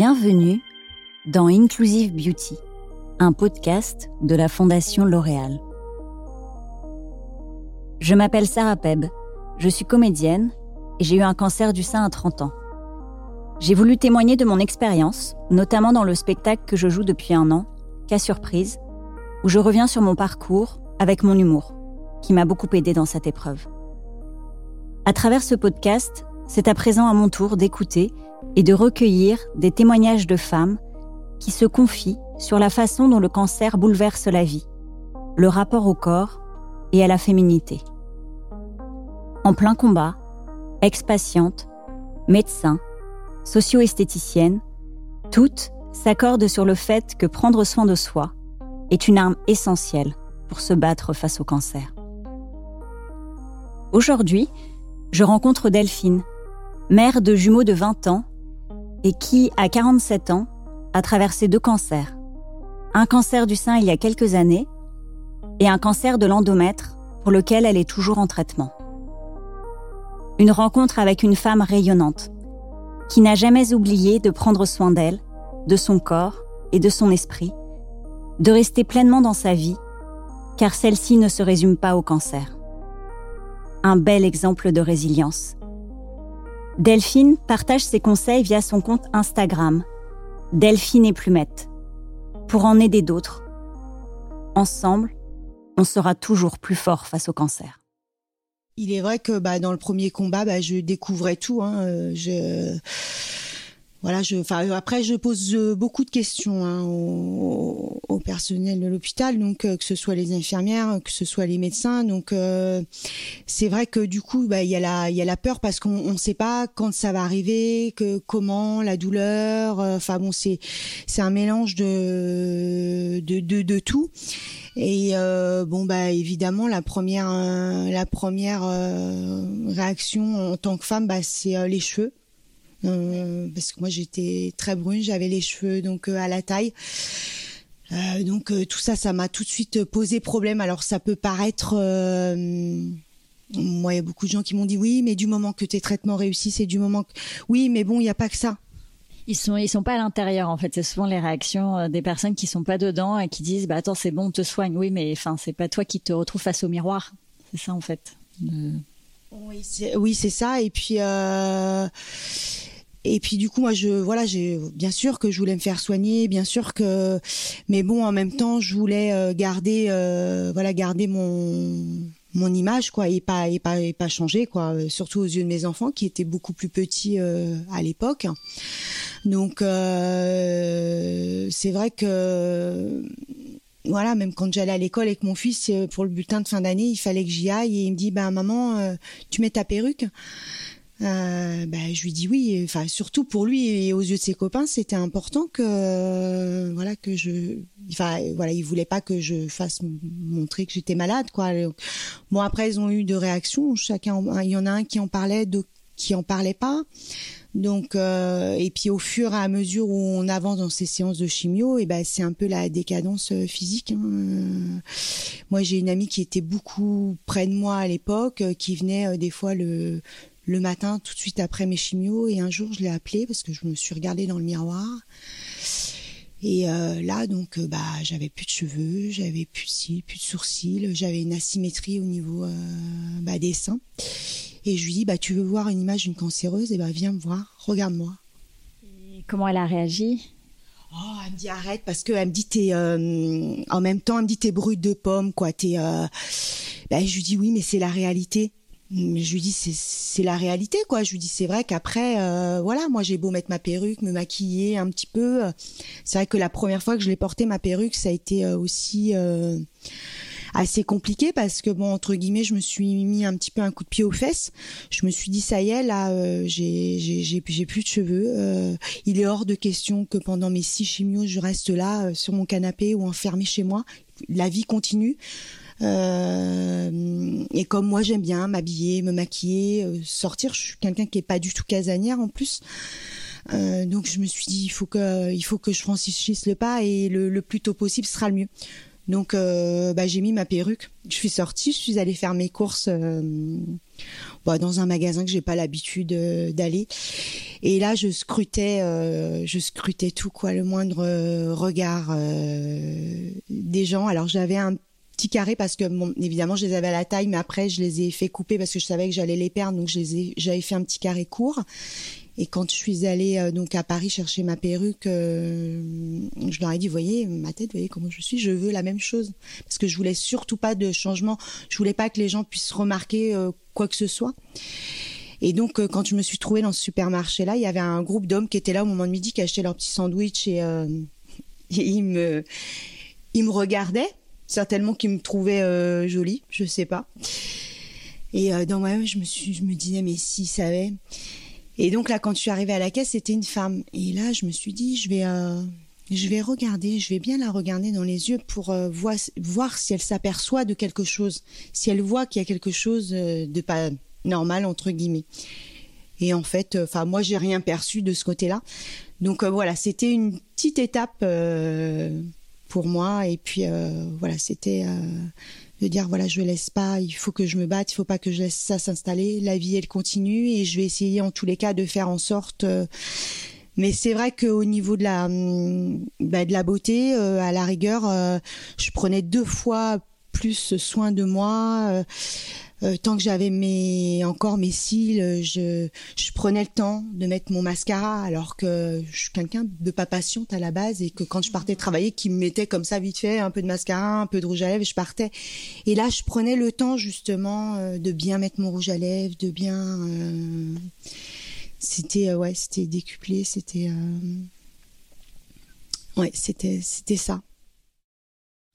Bienvenue dans Inclusive Beauty, un podcast de la Fondation L'Oréal. Je m'appelle Sarah Peb, je suis comédienne et j'ai eu un cancer du sein à 30 ans. J'ai voulu témoigner de mon expérience, notamment dans le spectacle que je joue depuis un an, Cas Surprise, où je reviens sur mon parcours avec mon humour, qui m'a beaucoup aidé dans cette épreuve. À travers ce podcast, c'est à présent à mon tour d'écouter et de recueillir des témoignages de femmes qui se confient sur la façon dont le cancer bouleverse la vie, le rapport au corps et à la féminité. En plein combat, ex-patientes, médecins, socio-esthéticiennes, toutes s'accordent sur le fait que prendre soin de soi est une arme essentielle pour se battre face au cancer. Aujourd'hui, je rencontre Delphine, mère de jumeaux de 20 ans et qui, à 47 ans, a traversé deux cancers. Un cancer du sein il y a quelques années et un cancer de l'endomètre pour lequel elle est toujours en traitement. Une rencontre avec une femme rayonnante qui n'a jamais oublié de prendre soin d'elle, de son corps et de son esprit, de rester pleinement dans sa vie, car celle-ci ne se résume pas au cancer. Un bel exemple de résilience Delphine partage ses conseils via son compte Instagram, Delphine et Plumette, pour en aider d'autres. Ensemble, on sera toujours plus fort face au cancer. Il est vrai que bah, dans le premier combat, bah, je découvrais tout. Hein. Euh, je voilà, je, enfin, après, je pose euh, beaucoup de questions hein, au, au, personnel de l'hôpital, donc euh, que ce soit les infirmières, que ce soit les médecins. Donc, euh, c'est vrai que du coup, bah, il y a la, y a la peur parce qu'on ne sait pas quand ça va arriver, que comment, la douleur. Enfin bon, c'est, c'est un mélange de, de, de, de tout. Et euh, bon bah évidemment la première la première réaction en tant que femme bah c'est les cheveux euh, parce que moi j'étais très brune, j'avais les cheveux donc euh, à la taille. Euh, donc tout ça, ça m'a tout de suite posé problème. Alors ça peut paraître, moi il y a beaucoup de gens qui m'ont dit oui, mais du moment que tes traitements réussissent, c'est du moment que oui, mais bon il n'y a pas que ça. Ils sont ils sont pas à l'intérieur en fait. C'est souvent les réactions des personnes qui sont pas dedans et qui disent bah attends c'est bon on te soigne. Oui mais enfin c'est pas toi qui te retrouves face au miroir. C'est ça en fait. Oui c'est ça et puis. Euh et puis du coup moi je voilà j'ai bien sûr que je voulais me faire soigner bien sûr que mais bon en même temps je voulais euh, garder euh, voilà garder mon mon image quoi et pas et pas et pas changer quoi surtout aux yeux de mes enfants qui étaient beaucoup plus petits à l'époque donc c'est vrai que voilà, même quand j'allais à l'école avec mon fils pour le bulletin de fin d'année, il fallait que j'y aille et il me dit ben maman, tu mets ta perruque euh, bah, je lui dis oui. Enfin, surtout pour lui et aux yeux de ses copains, c'était important que voilà que je. Enfin, voilà, il voulait pas que je fasse montrer que j'étais malade, quoi. Bon, après, ils ont eu deux réactions. Chacun, il y en a un qui en parlait, d'autres qui en parlait pas. Donc, euh, et puis au fur et à mesure où on avance dans ces séances de chimio, et ben c'est un peu la décadence euh, physique. Hein. Moi, j'ai une amie qui était beaucoup près de moi à l'époque, qui venait des fois le le matin, tout de suite après mes chimios. Et un jour, je l'ai appelé parce que je me suis regardée dans le miroir. Et euh, là, donc, euh, bah, j'avais plus de cheveux, j'avais plus de sourcils, j'avais une asymétrie au niveau euh, bah, des seins. Et je lui dis, bah, tu veux voir une image d'une cancéreuse? Et eh bah, viens me voir, regarde-moi. comment elle a réagi? Oh, elle me dit arrête parce que elle me dit t'es en même temps elle me dit t'es brute de pomme quoi t'es bah, je lui dis oui mais c'est la réalité. Mais je lui dis c'est la réalité quoi. Je lui dis c'est vrai qu'après euh, voilà moi j'ai beau mettre ma perruque me maquiller un petit peu euh, c'est vrai que la première fois que je l'ai porté ma perruque ça a été euh, aussi assez compliqué parce que bon entre guillemets je me suis mis un petit peu un coup de pied aux fesses je me suis dit ça y est là j'ai j'ai j'ai plus de cheveux il est hors de question que pendant mes six chimios je reste là sur mon canapé ou enfermé chez moi la vie continue euh, et comme moi j'aime bien m'habiller, me maquiller, euh, sortir, je suis quelqu'un qui est pas du tout casanière en plus. Euh, donc je me suis dit il faut que il faut que je franchisse le pas et le, le plus tôt possible sera le mieux. Donc, euh, bah, j'ai mis ma perruque. Je suis sortie, je suis allée faire mes courses bah, dans un magasin que j'ai pas l'habitude d'aller. Et là, je scrutais, je scrutais tout quoi, le moindre regard des gens. Alors, j'avais un petit carré parce que évidemment je les avais à la taille mais après je les ai fait couper parce que je savais que j'allais les perdre donc j'avais fait un petit carré court et quand je suis allée euh, donc à Paris chercher ma perruque, euh, je leur ai dit, voyez ma tête, voyez comment je suis, je veux la même chose parce que je voulais surtout pas de changement, je voulais pas que les gens puissent remarquer euh, quoi que ce soit. Et donc quand je me suis trouvée dans ce supermarché là, il y avait un groupe d'hommes qui étaient là au moment de midi qui achetaient leur petit sandwich et, ils me ils me regardaient certainement qu'ils me trouvaient jolie, je sais pas. Et dans moi-même, je me je me disais, mais s'ils savaient. Et donc là, quand je suis arrivée à la caisse, c'était une femme. Et là, je me suis dit, je vais, euh, je vais regarder, je vais bien la regarder dans les yeux pour euh, voir, si elle s'aperçoit de quelque chose, si elle voit qu'il y a quelque chose euh, de pas normal entre guillemets. Et en fait, enfin moi, j'ai rien perçu de ce côté-là. Donc voilà, c'était une petite étape pour moi. Et puis voilà, c'était de dire voilà je laisse pas il faut que je me batte il faut pas que je laisse ça s'installer. La vie elle continue et je vais essayer en tous les cas de faire en sorte euh, mais c'est vrai qu'au niveau de la hum, bah, de la beauté euh, à la rigueur euh, je prenais deux fois plus soin de moi euh, tant que j'avais mes encore mes cils, je, je prenais le temps de mettre mon mascara, alors que je suis quelqu'un de pas patiente à la base et que quand je partais travailler, qui me mettait comme ça vite fait un peu de mascara, un peu de rouge à lèvres, je partais. Et là, je prenais le temps justement euh, de bien mettre mon rouge à lèvres, de bien. Euh, c'était ouais, c'était décuplé, c'était. Ouais, c'était c'était ça.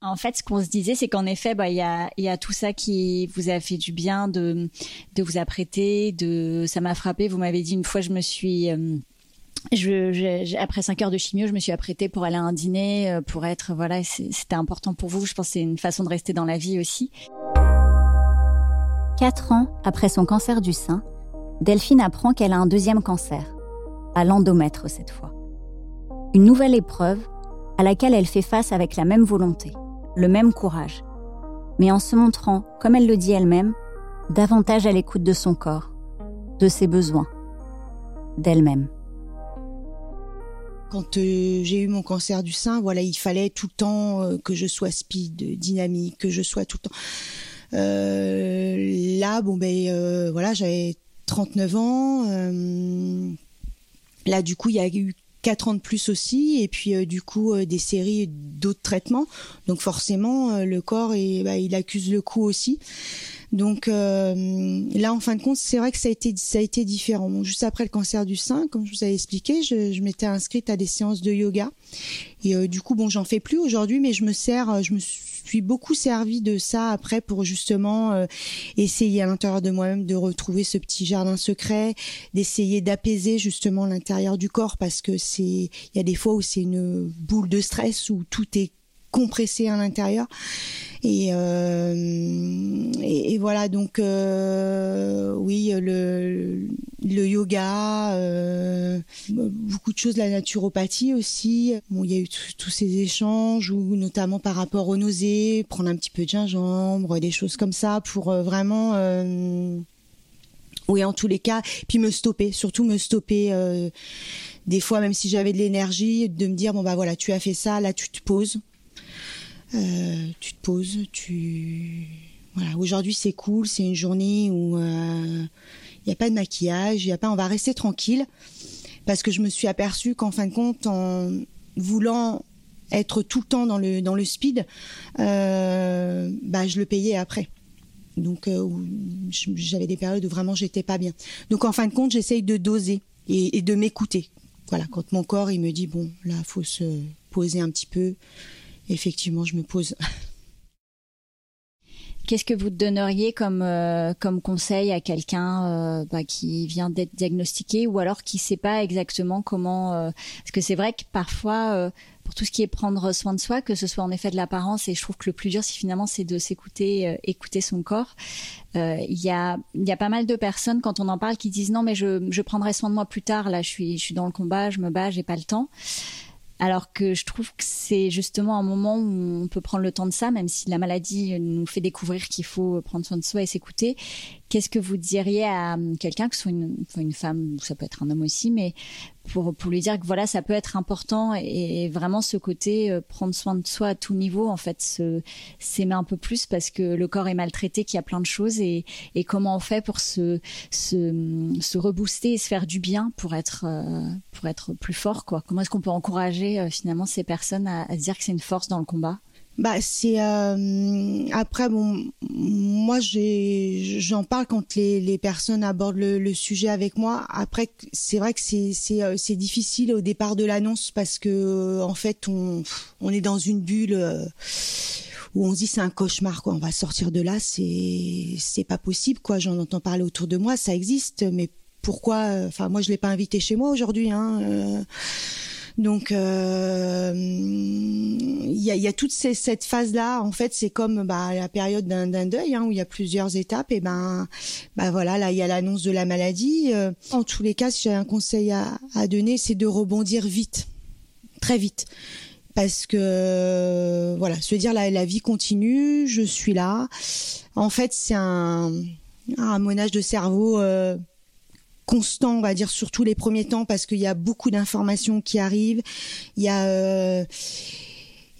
En fait, ce qu'on se disait, c'est qu'en effet, bah, il y a, tout ça qui vous a fait du bien de, vous apprêter. Ça m'a frappé. Vous m'avez dit une fois, je me suis, euh, après cinq heures de chimio, je me suis apprêtée pour aller à un dîner, euh, pour être, voilà, c'était important pour vous. Je pense que c'est une façon de rester dans la vie aussi. Quatre ans après son cancer du sein, Delphine apprend qu'elle a un deuxième cancer, à l'endomètre cette fois. Une nouvelle épreuve à laquelle elle fait face avec la même volonté le même courage, mais en se montrant, comme elle le dit elle-même, davantage à l'écoute de son corps, de ses besoins, d'elle-même. Quand euh, j'ai eu mon cancer du sein, voilà, il fallait tout le temps euh, que je sois speed, dynamique, que je sois tout le temps. Euh, là, bon ben voilà, j'avais 39 ans. là, du coup, il y a eu quatre ans de plus aussi, et puis euh, du coup euh, des séries d'autres traitements. Donc forcément, euh, le corps, bah, il accuse le coup aussi. Donc là, en fin de compte, c'est vrai que ça a été ça a été différent. juste après le cancer du sein, comme je vous avais expliqué, je, je m'étais inscrite à des séances de yoga. Et du coup, bon, j'en fais plus aujourd'hui, mais je me sers, je me suis beaucoup servi de ça après pour justement euh, essayer à l'intérieur de moi-même de retrouver ce petit jardin secret, d'essayer d'apaiser justement l'intérieur du corps parce que c'est il y a des fois où c'est une boule de stress où tout est compressé à l'intérieur. Et, euh, et, voilà, donc euh, oui, le, yoga, euh, beaucoup de choses, la naturopathie aussi. Bon, il y a eu tous ces échanges, ou notamment par rapport aux nausées, prendre un petit peu de gingembre, des choses comme ça, pour vraiment oui en tous les cas puis me stopper surtout me stopper des fois même si j'avais de l'énergie de me dire bon bah voilà tu as fait ça là tu te poses euh, tu te poses, tu voilà. Aujourd'hui c'est cool, c'est une journée où il euh, n'y a pas de maquillage, il y a pas, on va rester tranquille parce que je me suis aperçue qu'en fin de compte, en voulant être tout le temps dans le dans le speed, euh, bah je le payais après. Donc j'avais des périodes où vraiment j'étais pas bien. Donc en fin de compte, j'essaye de doser et, et de m'écouter. Voilà, quand mon corps il me dit bon là faut se poser un petit peu, effectivement, je me pose. Qu'est-ce que vous donneriez comme euh, comme conseil à quelqu'un euh, bah, qui vient d'être diagnostiqué ou alors qui sait pas exactement comment euh, Parce que c'est vrai que parfois, pour tout ce qui est prendre soin de soi, que ce soit en effet de l'apparence, et je trouve que le plus dur, c'est finalement, c'est de s'écouter, écouter son corps. Il y a y a pas mal de personnes quand on en parle qui disent non mais je je prendrai soin de moi plus tard. Là, je suis je suis dans le combat, je me bats, j'ai pas le temps. Alors que je trouve que c'est justement un moment où on peut prendre le temps de ça, même si la maladie nous fait découvrir qu'il faut prendre soin de soi et s'écouter. Qu'est-ce que vous diriez à quelqu'un, que soit une, une femme, ça peut être un homme aussi, mais pour, pour lui dire que voilà, ça peut être important et, vraiment ce côté euh, prendre soin de soi à tout niveau, en fait, s'aimer un peu plus parce que le corps est maltraité, qu'il y a plein de choses et, comment on fait pour se, se, se rebooster et se faire du bien pour être, euh, pour être plus fort, quoi. Comment est-ce qu'on peut encourager euh, finalement ces personnes à, à dire que c'est une force dans le combat? Bah c'est euh, après bon moi j'en parle quand les, les personnes abordent le, sujet avec moi. Après c'est vrai que c'est c'est euh, difficile au départ de l'annonce parce que en fait on on est dans une bulle euh, où on se dit c'est un cauchemar quoi. On va sortir de là c'est c'est pas possible quoi. J'en entends parler autour de moi ça existe mais pourquoi enfin moi je l'ai pas invité chez moi aujourd'hui hein euh, donc euh, il y, a, y, toute cette phase là. En fait, c'est comme bah, la période d'un deuil hein, où il y a plusieurs étapes. Et ben, bah voilà, là il y a l'annonce de la maladie. Euh, en tous les cas, si j'ai un conseil à, donner, c'est de rebondir vite, très vite parce que voilà, se dire la, la vie continue, je suis là. En fait, c'est un, un de cerveau euh, constant, on va dire, surtout les premiers temps, parce qu'il y a beaucoup d'informations qui arrivent. Il y a euh,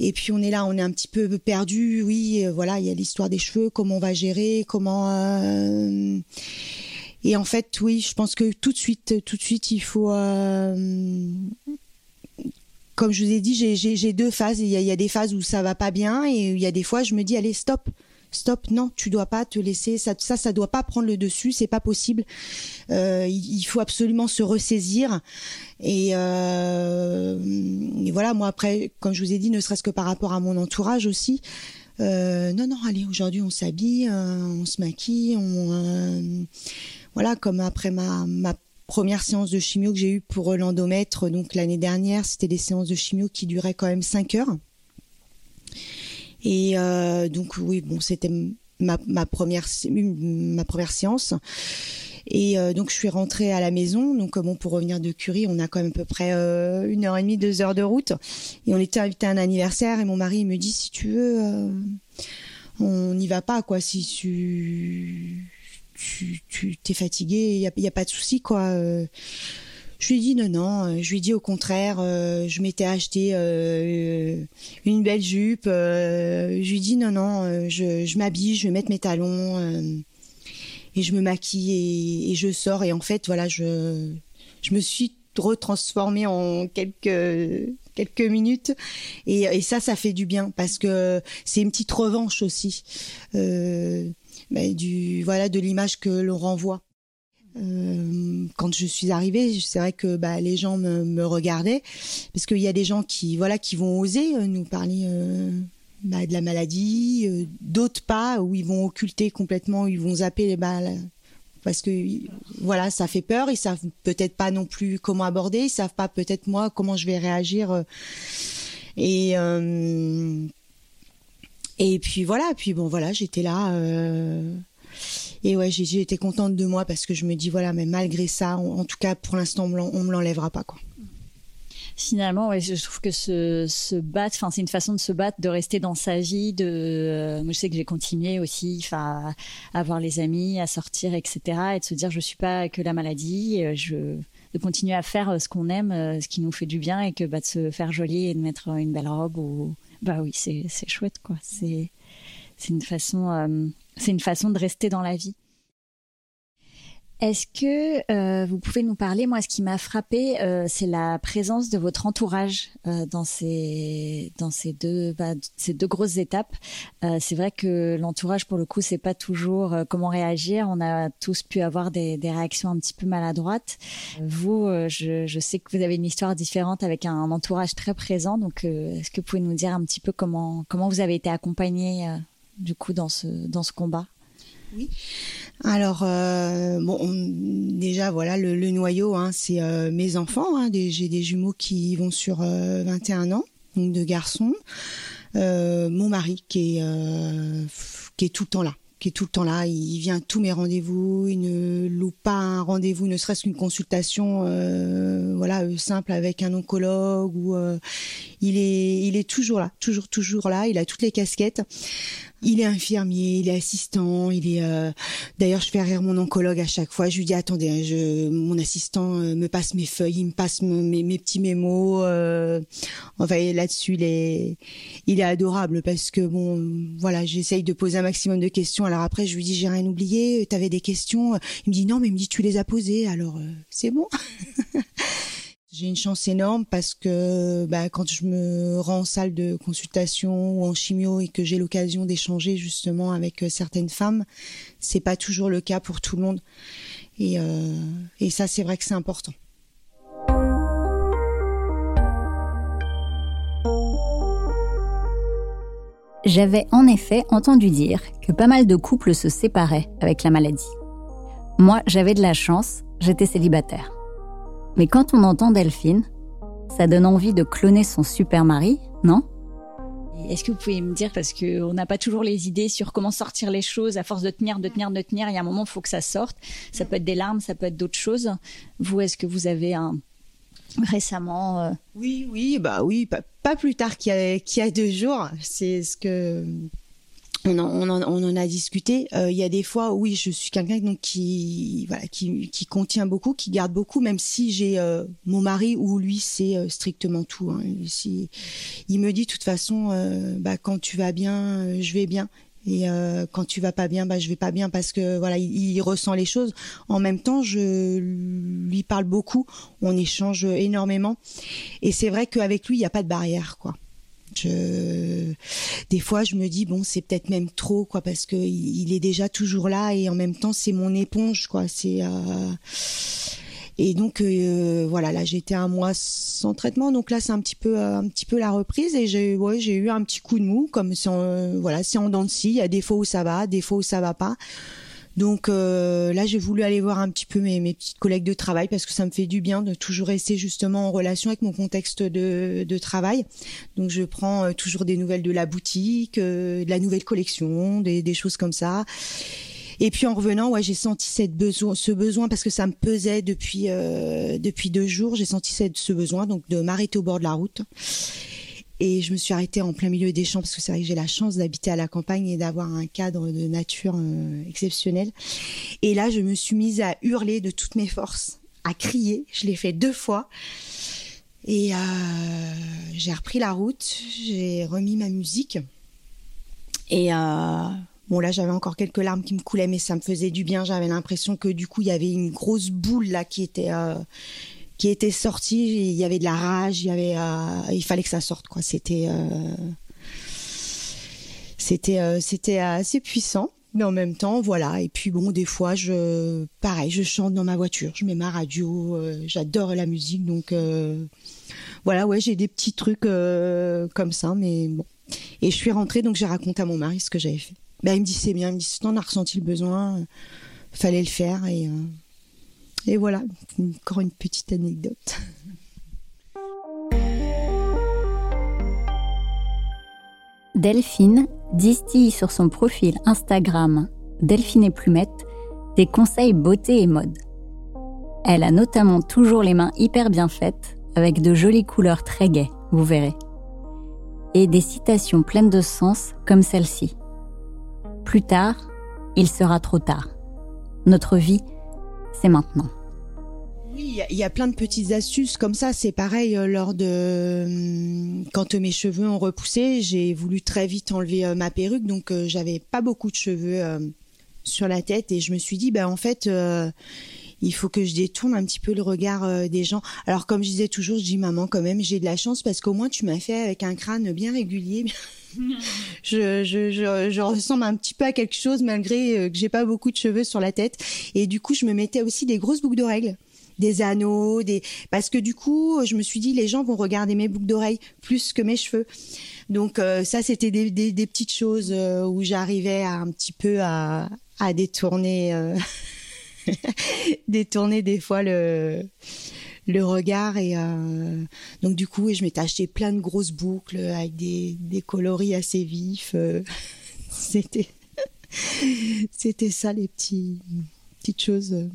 et puis on est là, on est un petit peu perdu. Oui, euh, voilà, il y a l'histoire des cheveux, comment on va gérer, comment. Euh, et en fait, oui, je pense que tout de suite, tout de suite, il faut. Comme je vous ai dit, j'ai deux phases. Il y, a, y a des phases où ça va pas bien et il y a des fois, je me dis, allez, stop stop, non, tu dois pas te laisser, ça, ça, ça doit pas prendre le dessus, c'est pas possible. Euh, il, faut absolument se ressaisir. Et, euh, et, voilà, moi après, comme je vous ai dit, ne serait-ce que par rapport à mon entourage aussi. Euh, non, non, allez, aujourd'hui on s'habille, on se maquille, on, voilà, comme après ma, ma première séance de chimio que j'ai eue pour l'endomètre, donc l'année dernière, c'était des séances de chimio qui duraient quand même 5 heures. Et euh, donc oui, bon, c'était ma, ma, première ma première séance. Et euh, donc je suis rentrée à la maison. Donc bon, pour revenir de Curie, on a quand même à peu près euh, une heure et demie, deux heures de route. Et on était invité à un anniversaire. Et mon mari me dit si tu veux, euh, on n'y va pas quoi. Si tu tu t'es fatigué, il y y a, pas de souci quoi. Je lui ai non, non. Euh, je lui dit au contraire, euh, je m'étais acheté euh, une belle jupe. je lui ai non, non, je, m'habille, je vais mettre mes talons et je me maquille et, je sors. Et en fait, voilà, je, me suis retransformée en quelques quelques minutes et, ça ça fait du bien parce que c'est une petite revanche aussi bah, du voilà de l'image que l'on renvoie euh, quand je suis arrivée, c'est vrai que bah, les gens me, regardaient. Parce qu'il y a des gens qui voilà qui vont oser euh, nous parler euh, bah, de la maladie, d'autres pas où ils vont occulter complètement, ils vont zapper les balles. Parce que voilà ça fait peur, ils savent peut-être pas non plus comment aborder, ils savent pas peut-être moi comment je vais réagir et et puis voilà, puis bon voilà j'étais là. Et ouais, j'ai été contente de moi parce que je me dis voilà, mais malgré ça, en tout cas pour l'instant, on me l'enlèvera pas quoi. Finalement, ouais, je trouve que se, se battre, enfin, c'est une façon de se battre, de rester dans sa vie. De, euh, moi, je sais que j'ai continué aussi, enfin, à, avoir les amis, à sortir, etc., et de se dire je suis pas que la maladie. Euh, je de continuer à faire euh, ce qu'on aime, ce qui nous fait du bien, et que bah, de se faire joli et de mettre une belle robe ou bah oui, c'est chouette quoi. C'est c'est une façon c'est une façon de rester dans la vie. Est-ce que euh, vous pouvez nous parler Moi, ce qui m'a frappé, euh, c'est la présence de votre entourage euh, dans ces dans ces deux bah, ces deux grosses étapes. Euh, c'est vrai que l'entourage, pour le coup, c'est pas toujours euh, comment réagir. On a tous pu avoir des, des réactions un petit peu maladroites. Vous, euh, je, je, sais que vous avez une histoire différente avec un, entourage très présent. Donc, est-ce que vous pouvez nous dire un petit peu comment comment vous avez été accompagné du coup dans ce dans ce combat Oui. Alors euh, bon, déjà voilà le, le noyau, hein, c'est euh, mes enfants. Hein, j'ai des jumeaux qui vont sur euh, 21 ans, donc deux garçons. Euh, mon mari qui est qui est tout le temps là qui est tout le temps là. Il vient à tous mes rendez-vous. Il ne loupe pas un rendez-vous, ne serait-ce qu'une consultation, euh, voilà, euh, simple avec un oncologue. Ou euh, il est, il est toujours là, toujours, toujours là. Il a toutes les casquettes. Il est infirmier, il est assistant, il est. Euh, d'ailleurs, je fais rire mon oncologue à chaque fois. Je lui dis attendez, hein, je, mon assistant euh, me passe mes feuilles, il me passe mes, mes, petits mémos. Euh, enfin, là-dessus, il est, il est adorable parce que bon, voilà, j'essaye de poser un maximum de questions. Alors après, je lui dis j'ai rien oublié. T'avais des questions? Il me dit non, mais il me dit tu les as posées. Alors c'est bon. J'ai une chance énorme parce que bah, quand je me rends en salle de consultation ou en chimio et que j'ai l'occasion d'échanger justement avec euh, certaines femmes, c'est pas toujours le cas pour tout le monde. Euh, et ça, c'est vrai que c'est important. J'avais en effet entendu dire que pas mal de couples se séparaient avec la maladie. Moi, j'avais de la chance, j'étais célibataire. Mais quand on entend Delphine, ça donne envie de cloner son super mari, non? Est-ce que vous pouvez me dire, parce qu'on n'a pas toujours les idées sur comment sortir les choses, à force de tenir, de tenir, de tenir, il y a un moment, il faut que ça sorte. Ça peut être des larmes, ça peut être d'autres choses. Vous, est-ce que vous avez un récemment euh, Oui, oui, bah oui, pas, plus tard qu'il y, a deux jours. C'est ce que on en, a discuté. Euh, il y a des fois, oui, je suis quelqu'un donc qui, voilà, qui, contient beaucoup, qui garde beaucoup, même si j'ai euh, mon mari ou lui, c'est euh, strictement tout. Hein. Il me dit, de toute façon, bah, quand tu vas bien, je vais bien. Et quand tu vas pas bien, bah je vais pas bien parce que voilà, il, ressent les choses. En même temps, je lui parle beaucoup, on échange énormément, et c'est vrai qu'avec lui, il n'y a pas de barrière, quoi. Des fois, je me dis bon, c'est peut-être même trop, quoi, parce que il est déjà toujours là et en même temps, c'est mon éponge, quoi. C'est euh, et donc euh, voilà, là j'étais un mois sans traitement, donc là c'est un petit peu un petit peu la reprise et j'ai ouais, j'ai eu un petit coup de mou, comme si voilà, c'est en dents de. Il y a des fois où ça va, des fois où ça va pas. Donc euh, là, j'ai voulu aller voir un petit peu mes, mes, petites collègues de travail parce que ça me fait du bien de toujours rester justement en relation avec mon contexte de, de travail. Donc je prends euh, toujours des nouvelles de la boutique, euh, de la nouvelle collection, des, des, choses comme ça. Et puis en revenant, ouais, j'ai senti cette besoin, ce besoin parce que ça me pesait depuis depuis deux jours. J'ai senti ce besoin donc de m'arrêter au bord de la route et je me suis arrêtée en plein milieu des champs parce que c'est vrai que j'ai la chance d'habiter à la campagne et d'avoir un cadre de nature euh, exceptionnel. Et là, je me suis mise à hurler de toutes mes forces, à crier. Je l'ai fait deux fois. Et euh, j'ai repris la route, j'ai remis ma musique. Et euh, bon, là, j'avais encore quelques larmes qui me coulaient, mais ça me faisait du bien. J'avais l'impression que du coup, il y avait une grosse boule là qui était qui était sorti, il y avait de la rage, il y avait, euh, il fallait que ça sorte quoi. C'était, euh, c'était, euh, c'était assez puissant, mais en même temps, voilà. Et puis bon, des fois, je, pareil, je chante dans ma voiture, je mets ma radio, j'adore la musique, donc voilà, ouais, j'ai des petits trucs comme ça, mais bon. Et je suis rentrée, donc j'ai raconté à mon mari ce que j'avais fait. Ben, il me dit c'est bien, il me dit t'en as ressenti le besoin, fallait le faire et et voilà, encore une petite anecdote. Delphine distille sur son profil Instagram Delphine et Plumette des conseils beauté et mode. Elle a notamment toujours les mains hyper bien faites, avec de jolies couleurs très gaies, vous verrez. Et des citations pleines de sens comme celle-ci. Plus tard, il sera trop tard. Notre vie c'est maintenant. Oui, il y, a plein de petites astuces comme ça. C'est pareil euh, lors de hum, quand mes cheveux ont repoussé, j'ai voulu très vite enlever euh, ma perruque, donc euh, j'avais pas beaucoup de cheveux sur la tête et je me suis dit, bah en fait, il faut que je détourne un petit peu le regard des gens. Alors comme je disais toujours, je dis maman quand même, j'ai de la chance parce qu'au moins tu m'as fait avec un crâne bien régulier. je, ressemble un petit peu à quelque chose malgré euh, que j'ai pas beaucoup de cheveux sur la tête. Et du coup, je me mettais aussi des grosses boucles d'oreilles des anneaux, des parce que du coup, je me suis dit les gens vont regarder mes boucles d'oreilles plus que mes cheveux. Donc euh, ça, c'était des, petites choses euh, où j'arrivais un petit peu à détourner, détourner des fois le le regard et euh, donc du coup je m'étais acheté plein de grosses boucles avec des, des coloris assez vifs euh, c'était C'était ça les petits petites choses.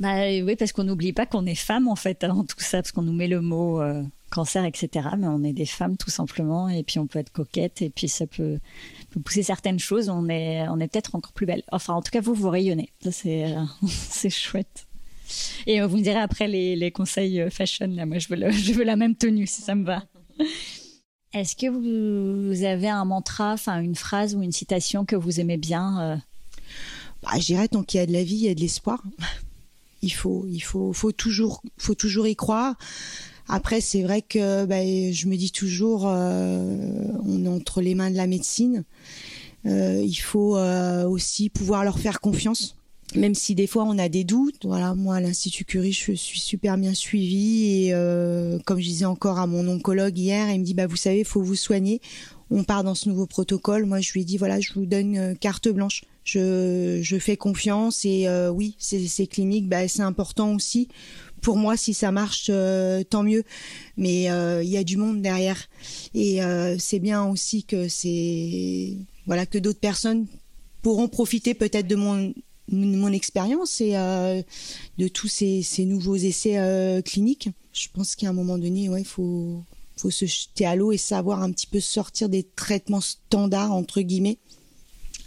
Bah oui, parce qu'on n'oublie pas qu'on est femme en fait avant tout ça, parce qu'on nous met le mot euh, cancer, etc. Mais on est des femmes tout simplement, et puis on peut être coquette, et puis ça peut, pousser certaines choses. On est, on est peut-être encore plus belle. Enfin, en tout cas, vous vous rayonnez. C'est chouette. Et vous me direz après les, les conseils fashion. Là, moi, je veux, le, je veux la même tenue si ça me va. Est-ce que vous avez un mantra, enfin une phrase ou une citation que vous aimez bien euh? bah, Je dirais tant qu'il y a de la vie, il y a de l'espoir. Il faut, il faut, faut toujours, faut toujours y croire. Après, c'est vrai que bah, je me dis toujours, euh, on est entre les mains de la médecine. Euh, il faut aussi pouvoir leur faire confiance même si des fois on a des doutes. Voilà, moi à l'Institut Curie, je suis super bien suivie et euh, comme je disais encore à mon oncologue hier, il me dit bah vous savez, faut vous soigner. On part dans ce nouveau protocole. Moi, je lui ai dit voilà, je vous donne euh, carte blanche. Je, je fais confiance et euh, oui, c'est cliniques, bah, c'est important aussi. Pour moi, si ça marche, tant mieux. Mais il y a du monde derrière et c'est bien aussi que c'est voilà que d'autres personnes pourront profiter peut-être de mon mon expérience et euh, de tous ces, ces, nouveaux essais euh, cliniques. Je pense qu'à un moment donné, ouais, il faut, faut se jeter à l'eau et savoir un petit peu sortir des traitements standards, entre guillemets.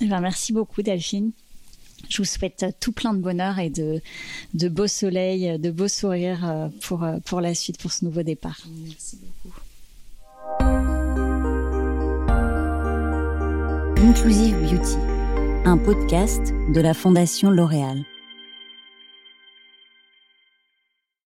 Eh ben, merci beaucoup, Delphine. Je vous souhaite tout plein de bonheur et de, de beaux soleils, de beaux sourires euh, pour, pour la suite, pour ce nouveau départ. Merci beaucoup. Inclusive Beauty un podcast de la Fondation L'Oréal.